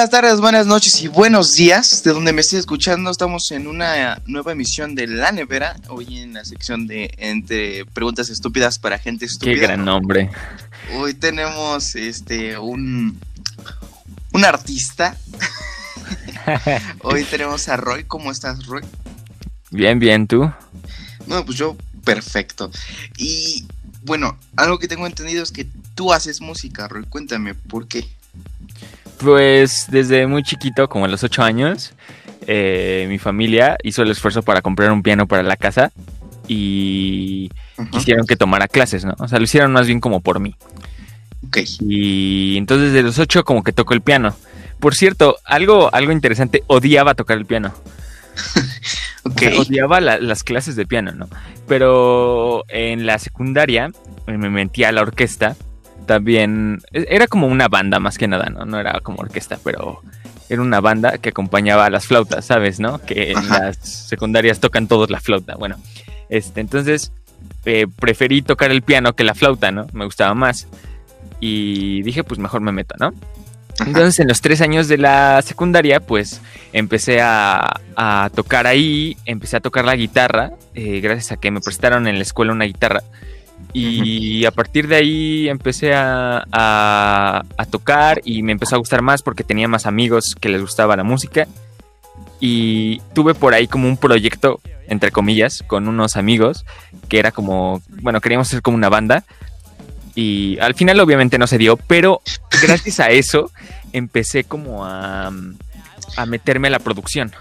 buenas tardes, buenas noches y buenos días. De donde me estés escuchando, estamos en una nueva emisión de La Nevera. Hoy en la sección de Entre Preguntas Estúpidas para Gente Estúpida. Qué gran nombre. Hoy tenemos este un, un artista. Hoy tenemos a Roy. ¿Cómo estás, Roy? Bien, bien, ¿tú? No, pues yo, perfecto. Y bueno, algo que tengo entendido es que tú haces música, Roy. Cuéntame, ¿por qué? Pues desde muy chiquito, como a los ocho años, eh, mi familia hizo el esfuerzo para comprar un piano para la casa y quisieron que tomara clases, ¿no? O sea, lo hicieron más bien como por mí. Ok. Y entonces de los ocho como que tocó el piano. Por cierto, algo, algo interesante, odiaba tocar el piano. Ok. odiaba las clases de piano, ¿no? Pero en la secundaria me metí a la orquesta también e-, era como una banda más que nada, ¿no? No era como orquesta, pero era una banda que acompañaba a las flautas, ¿sabes? ¿No? Que en las secundarias tocan todos la flauta. Bueno, este, entonces eh, preferí tocar el piano que la flauta, ¿no? Me gustaba más. Y dije, pues mejor me meto, ¿no? Entonces en los tres años de la secundaria, pues empecé a, tocar ahí, empecé a tocar la guitarra, eh, gracias a que me prestaron en la escuela una guitarra. Y a partir de ahí empecé a, a, tocar y me empezó a gustar más porque tenía más amigos que les gustaba la música. Y tuve por ahí como un proyecto, entre comillas, con unos amigos, que era como, bueno, queríamos ser como una banda. Y al final obviamente no se dio, pero gracias a eso empecé como a, a meterme a la producción.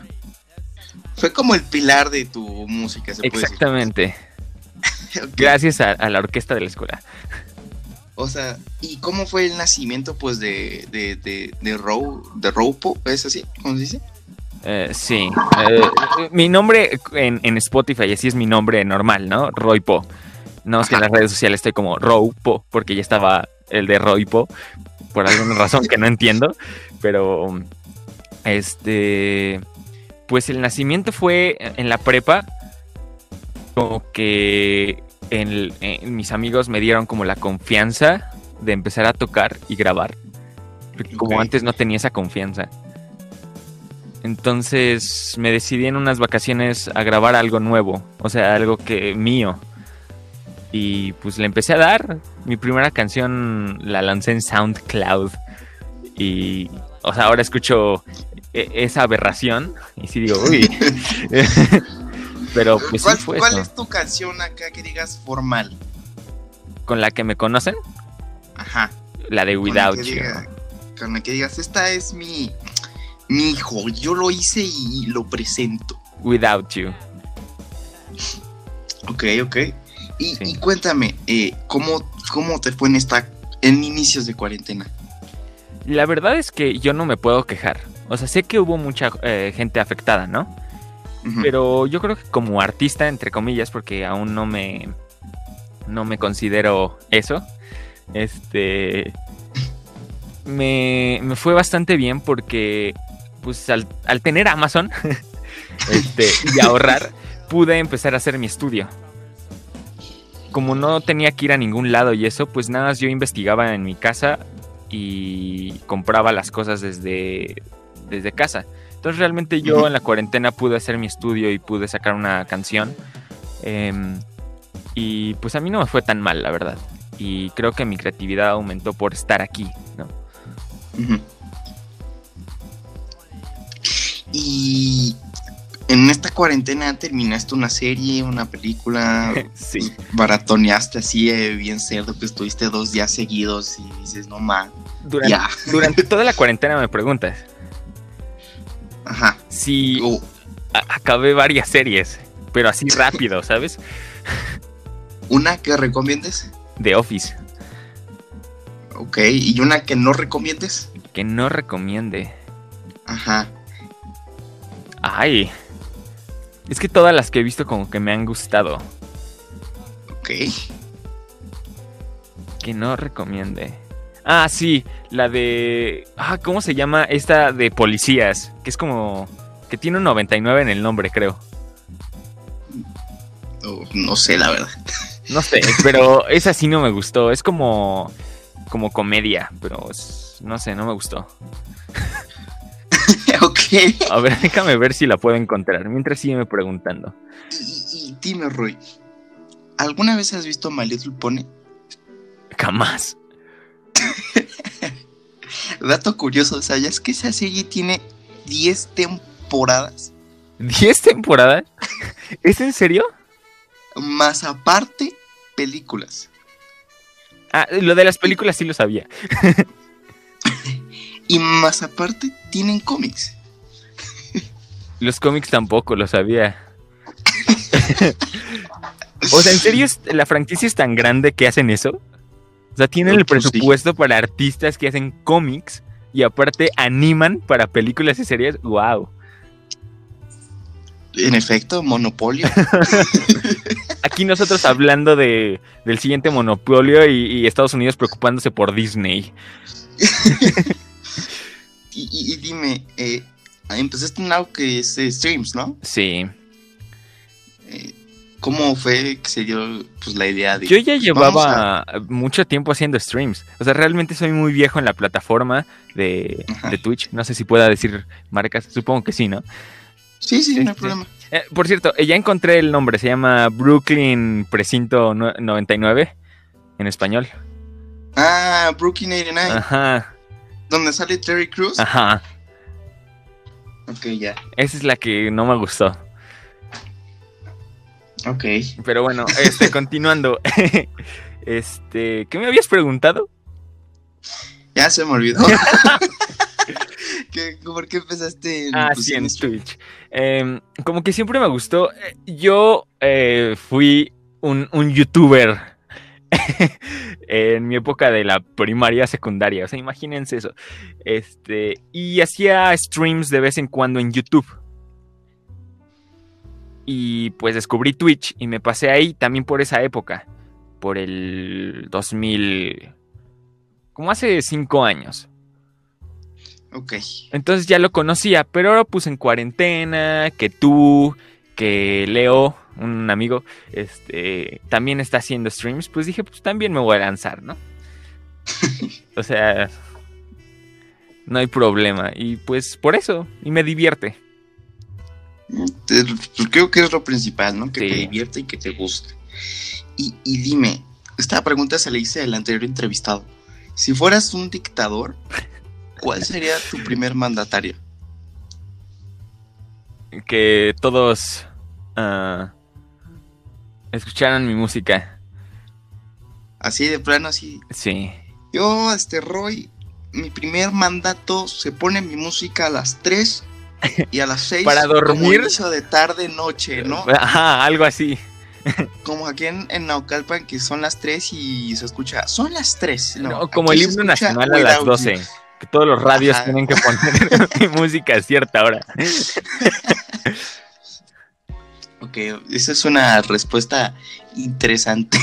Fue como el pilar de tu música, se Exactamente. Gracias a, la orquesta de la escuela. O sea, ¿y cómo fue el nacimiento, pues, de, de, de, de, Roupo? ¿Es así? ¿Cómo se dice? Eh, sí. Eh, mi nombre en, en, Spotify, así es mi nombre normal, ¿no? Roypo. No es que en las redes sociales estoy como Roupo, porque ya estaba el de Roypo, por alguna razón que no entiendo. Pero, este. Pues el nacimiento fue en la prepa como que mis amigos me dieron como la confianza de empezar a tocar y grabar. Porque como antes no tenía esa confianza. Entonces me decidí en unas vacaciones a grabar algo nuevo, o sea, algo que mío. Y pues le empecé a dar. Mi primera canción la lancé en SoundCloud. Y, o sea, ahora escucho e, esa aberración y sí digo, uy. Pero pues ¿Cuál, fue ¿cuál es tu canción acá que digas formal? ¿Con la que me conocen? Ajá. La de Without You. con la que digas, esta es mi, mi hijo, yo lo hice y lo presento. Without You. Ok, ok. Y, cuéntame, eh, ¿cómo, ¿cómo te fue en esta en inicios de cuarentena? La verdad es que yo no me puedo quejar. O sea, sé que hubo mucha eh, gente afectada, ¿no? Pero yo creo que como artista, entre comillas, porque aún no me, no me considero eso, este, me, fue bastante bien porque, pues al, tener Amazon este, y ahorrar, pude empezar a hacer mi estudio. Como no tenía que ir a ningún lado y eso, pues nada, yo investigaba en mi casa y compraba las cosas desde, desde casa. Entonces realmente yo en la cuarentena pude hacer mi estudio y pude sacar una canción. Em, y pues a mí no me fue tan mal, la verdad. Y creo que mi creatividad aumentó por estar aquí, ¿no? Y en esta cuarentena terminaste una serie, una película, sí. baratoneaste así eh, bien cerdo que estuviste dos días seguidos y dices, no más. durante toda la cuarentena me preguntas. Ajá. Sí, uh. acabé varias series, pero así rápido, ¿sabes? ¿Una que recomiendes? The Office. Ok, ¿y una que no recomiendes? Que no recomiende. Ajá. Ay. Es que todas las que he visto como que me han gustado. Ok. Que no recomiende. Ah, sí, la de... Ah, ¿cómo se llama? Esta de policías, que es como... que tiene un 99 en el nombre, creo. no sé, la verdad. No sé, pero esa sí no me gustó. Es como... como comedia, pero no sé, no me gustó. ok. A ver, déjame ver si la puedo encontrar. Mientras sígueme preguntando. Y, y dime, Roy, ¿alguna vez has visto My Little Pony? Jamás. Dato curioso, ¿sabías que esa serie tiene 10 temporadas? ¿10 temporadas? ¿Es en serio? Más aparte, películas. Ah, lo de las películas sí lo sabía. Y más aparte, tienen cómics. Los cómics tampoco lo sabía. o sea, ¿en serio es- la franquicia es tan grande que hacen eso? O sea, tienen el Pues presupuesto para artistas que hacen cómics y aparte animan para películas y series. ¡Wow! En efecto, Monopolio. Aquí nosotros hablando de, del siguiente monopolio y, y Estados Unidos preocupándose por Disney. y, y- y dime, eh, empezaste en algo que es eh, streams, ¿no? Sí. Eh, ¿Cómo fue que se dio pues, la idea de... Yo ya pues, llevaba mucho tiempo haciendo streams. O sea, realmente soy muy viejo en la plataforma de, Twitch. No sé si pueda decir marcas. Supongo que sí, ¿no? Sí, sí, no hay sí. problema. Eh, por cierto, eh, ya encontré el nombre. Se llama Brooklyn Precinto no- 99 en español. Ah, Brooklyn 89, Ajá, donde sale Terry Crews. ajá. Ok, ya. Esa es la que no me gustó. Ok. Pero bueno, este, continuando. Este, ¿qué me habías preguntado? Ya se me olvidó. ¿Qué- ¿Por qué empezaste en, Ah, sí, en? Twitch. Em, como que siempre me gustó. Eh, Yo eh, fui un, un youtuber en mi época de la primaria, secundaria. O sea, imagínense eso. Este, y hacía streams de vez en cuando en YouTube. Y pues descubrí Twitch y me pasé ahí también por esa época. Por el 2000. Como hace cinco años. Ok. Entonces ya lo conocía, pero ahora puse en cuarentena, que tú, que Leo, un amigo, este, también está haciendo streams, pues dije, pues también me voy a lanzar, ¿no? o sea, no hay problema. Y pues por eso, y me divierte. Te- pues, creo que es lo principal, ¿no? Que te Sí. divierte y que te guste. Y, y dime, esta pregunta se le hice al anterior entrevistado. Si fueras un dictador, ¿cuál sería tu primer mandatario? Que todos ah, escucharan mi música. Así de plano, así. Sí. Yo, este Roy, mi primer mandato se pone mi música a las 3 y a las 6. Para dormir. Como de tarde, noche, ¿no? Ajá, algo así. Como aquí en, en Naucalpan, que son las 3 y se escucha. Son las 3. No, No, como el himno nacional a las Without You. 12. Que todos los radios Ajá. tienen que poner música a cierta hora. Ok, esa es una respuesta interesante.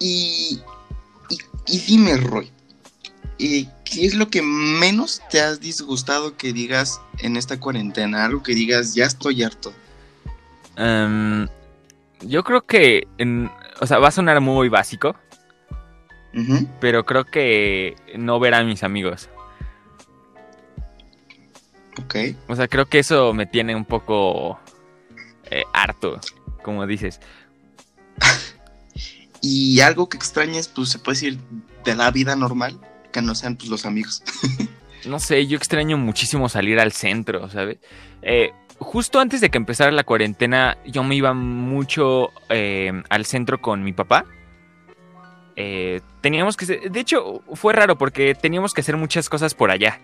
y, y, y dime, Roy, eh, ¿qué es lo que menos te has disgustado que digas en esta cuarentena? Algo que digas, ya estoy harto. Em, yo creo que, en- o sea, va a sonar muy básico, pero creo que no ver a mis amigos. Ok. O sea, creo que eso me tiene un poco eh, harto, como dices. Y algo que extrañes, pues se puede decir de la vida normal, que no sean pues los amigos. No sé, yo extraño muchísimo salir al centro, ¿sabes? Eh, justo antes de que empezara la cuarentena, yo me iba mucho eh, al centro con mi papá. Eh, teníamos que... ser- De hecho, fue raro porque teníamos que hacer muchas cosas por allá.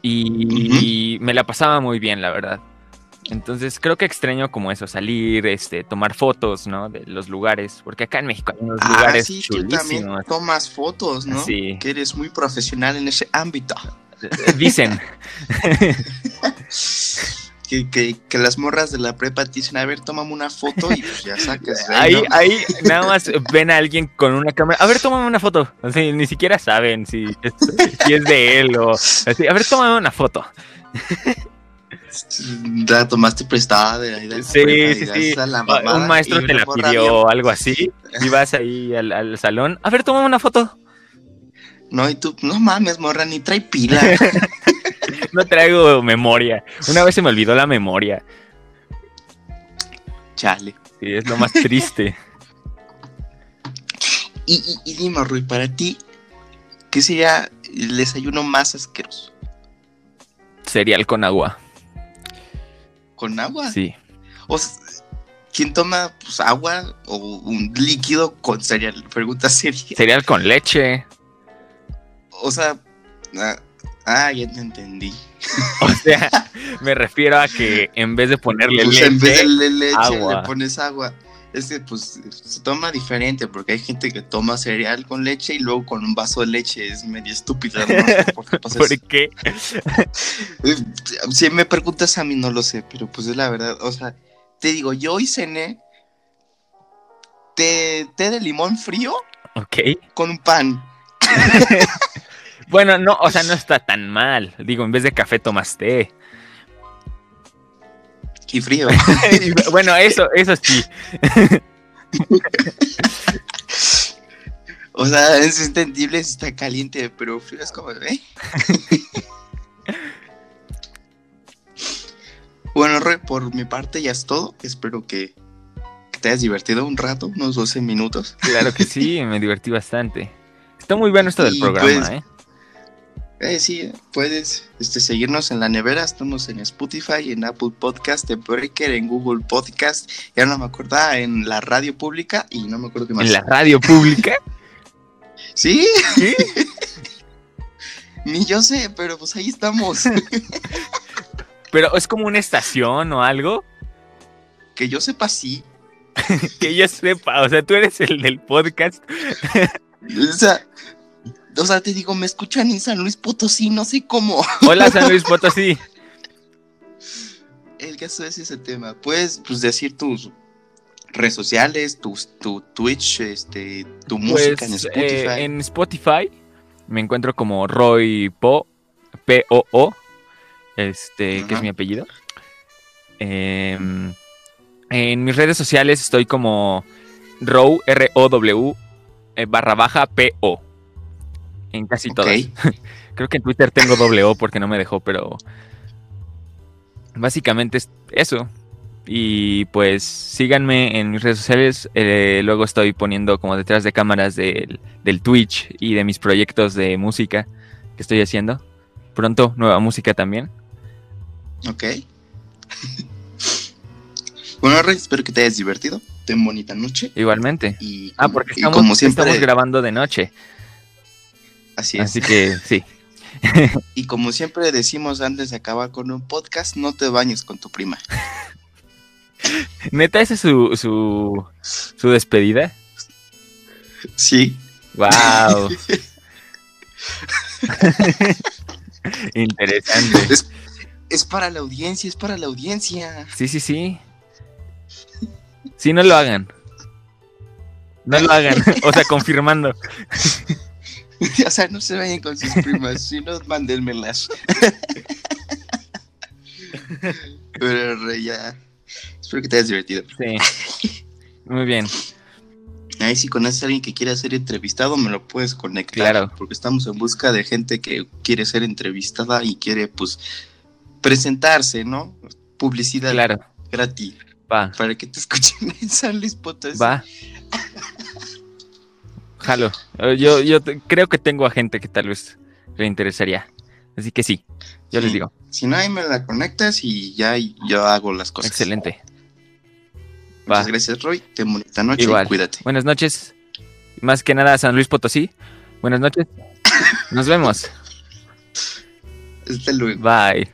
Y, y me la pasaba muy bien, la verdad. Entonces creo que extraño como eso, salir, este, tomar fotos, ¿no? De los lugares. Porque acá en México hay unos Ah, lugares sí, tú también chulísimos. tomas fotos, ¿no? Sí. Que eres muy profesional en ese ámbito. Dicen. Que, que, que las morras de la prepa te dicen, a ver, tómame una foto y pues ya sacas. Ahí, ¿no? ahí nada más ven a alguien con una cámara. A ver, tómame una foto. Ni siquiera saben si es, si es de él o así. A ver, tómame una foto. La tomaste prestada de ahí de Sí, sí, sí. la Un maestro te la pidió algo así. Y vas ahí al, al salón. A ver, tómame una foto. No, y tú, no mames, morra, ni trae pila. no traigo memoria. Una vez se me olvidó la memoria. Chale. Sí, es lo más triste. y, y, y dime, Rui, para ti, ¿qué sería el desayuno más asqueroso? Cereal con agua. ¿Con agua? Sí. O sea, ¿quién toma pues, agua o un líquido con cereal? Pregunta seria. Cereal con leche. O sea, ah, ah, ya te entendí. O sea, me refiero a que en vez de ponerle Pues, leche, en vez de le- leche agua. le pones agua. Es que pues se toma diferente porque hay gente que toma cereal con leche y luego con un vaso de leche es medio estúpida. No sé por qué pasa ¿por eso. qué? Si me preguntas a mí no lo sé, pero pues es la verdad. O sea, te digo, yo hoy cené té, té de limón frío Ok. con un pan. Bueno, no, o sea, no está tan mal. Digo, en vez de café tomas té. Y frío. bueno, eso, eso sí. O sea, es entendible si está caliente, pero frío es como, ¿eh? bueno, Roy, por mi parte ya es todo. Espero que, te hayas divertido un rato, unos 12 minutos. Claro que sí, me divertí bastante. Está muy bueno esto del programa, pues, ¿eh? Eh, sí, puedes este, seguirnos en la nevera. Estamos en Spotify, en Apple Podcast, en Breaker, en Google Podcast. Ya no me acordaba, en la radio pública y no me acuerdo qué más. En la radio pública. Sí, ¿Sí? ni yo sé, pero pues ahí estamos. Pero es como una estación o algo que yo sepa, sí. que yo sepa. O sea, tú eres el del podcast. O sea, o sea, te digo, me escuchan en San Luis Potosí, no sé cómo. Hola, San Luis Potosí. El caso es ese tema. Puedes pues, decir tus redes sociales, tu, tu Twitch, este, tu música en Pues, Spotify. eh, en Spotify me encuentro como Roy Po, P-O-O, este, que es mi apellido. Em, en mis redes sociales estoy como Row, R-O-W, eh, barra baja P-O. En casi Ok. todas. Creo que en Twitter tengo doble O porque no me dejó, pero básicamente es eso. Y pues síganme en mis redes sociales. eh, luego estoy poniendo como detrás de cámaras del, del Twitch y de mis proyectos de música que estoy haciendo. Pronto nueva música también. Ok. bueno, Rey, espero que te hayas divertido. Ten bonita noche. Igualmente. Y, Ah, porque y estamos, como siempre, estamos grabando de noche. Así es. Así que sí. Y como siempre decimos antes de acabar con un podcast, no te bañes con tu prima. Neta, esa es su, su, su despedida. Sí. Wow. Interesante. Es, es para la audiencia, es para la audiencia. Sí, sí, sí. Sí, no lo hagan. No lo hagan. O sea, confirmando. o sea, no se vayan con sus primas, si no, mándenmelas. Pero Rey, ya. Espero que te hayas divertido. Sí. Muy bien. Ahí si conoces a alguien que quiera ser entrevistado, me lo puedes conectar. Claro. Porque estamos en busca de gente que quiere ser entrevistada y quiere, pues, presentarse, ¿no? Publicidad Claro. gratis Va. para que te escuchen en San Luis Potosí. Va. Jalo. Eh, Yo, yo te- creo que tengo a gente que tal vez le interesaría. Así que sí, yo les digo. Si no, ahí me la conectas y ya yo hago las cosas. Excelente. Muchas Va. gracias, Roy. Ten bonita noche Igual. y cuídate. Buenas noches. Más que nada, San Luis Potosí. Buenas noches. Nos vemos. Hasta luego. Bye.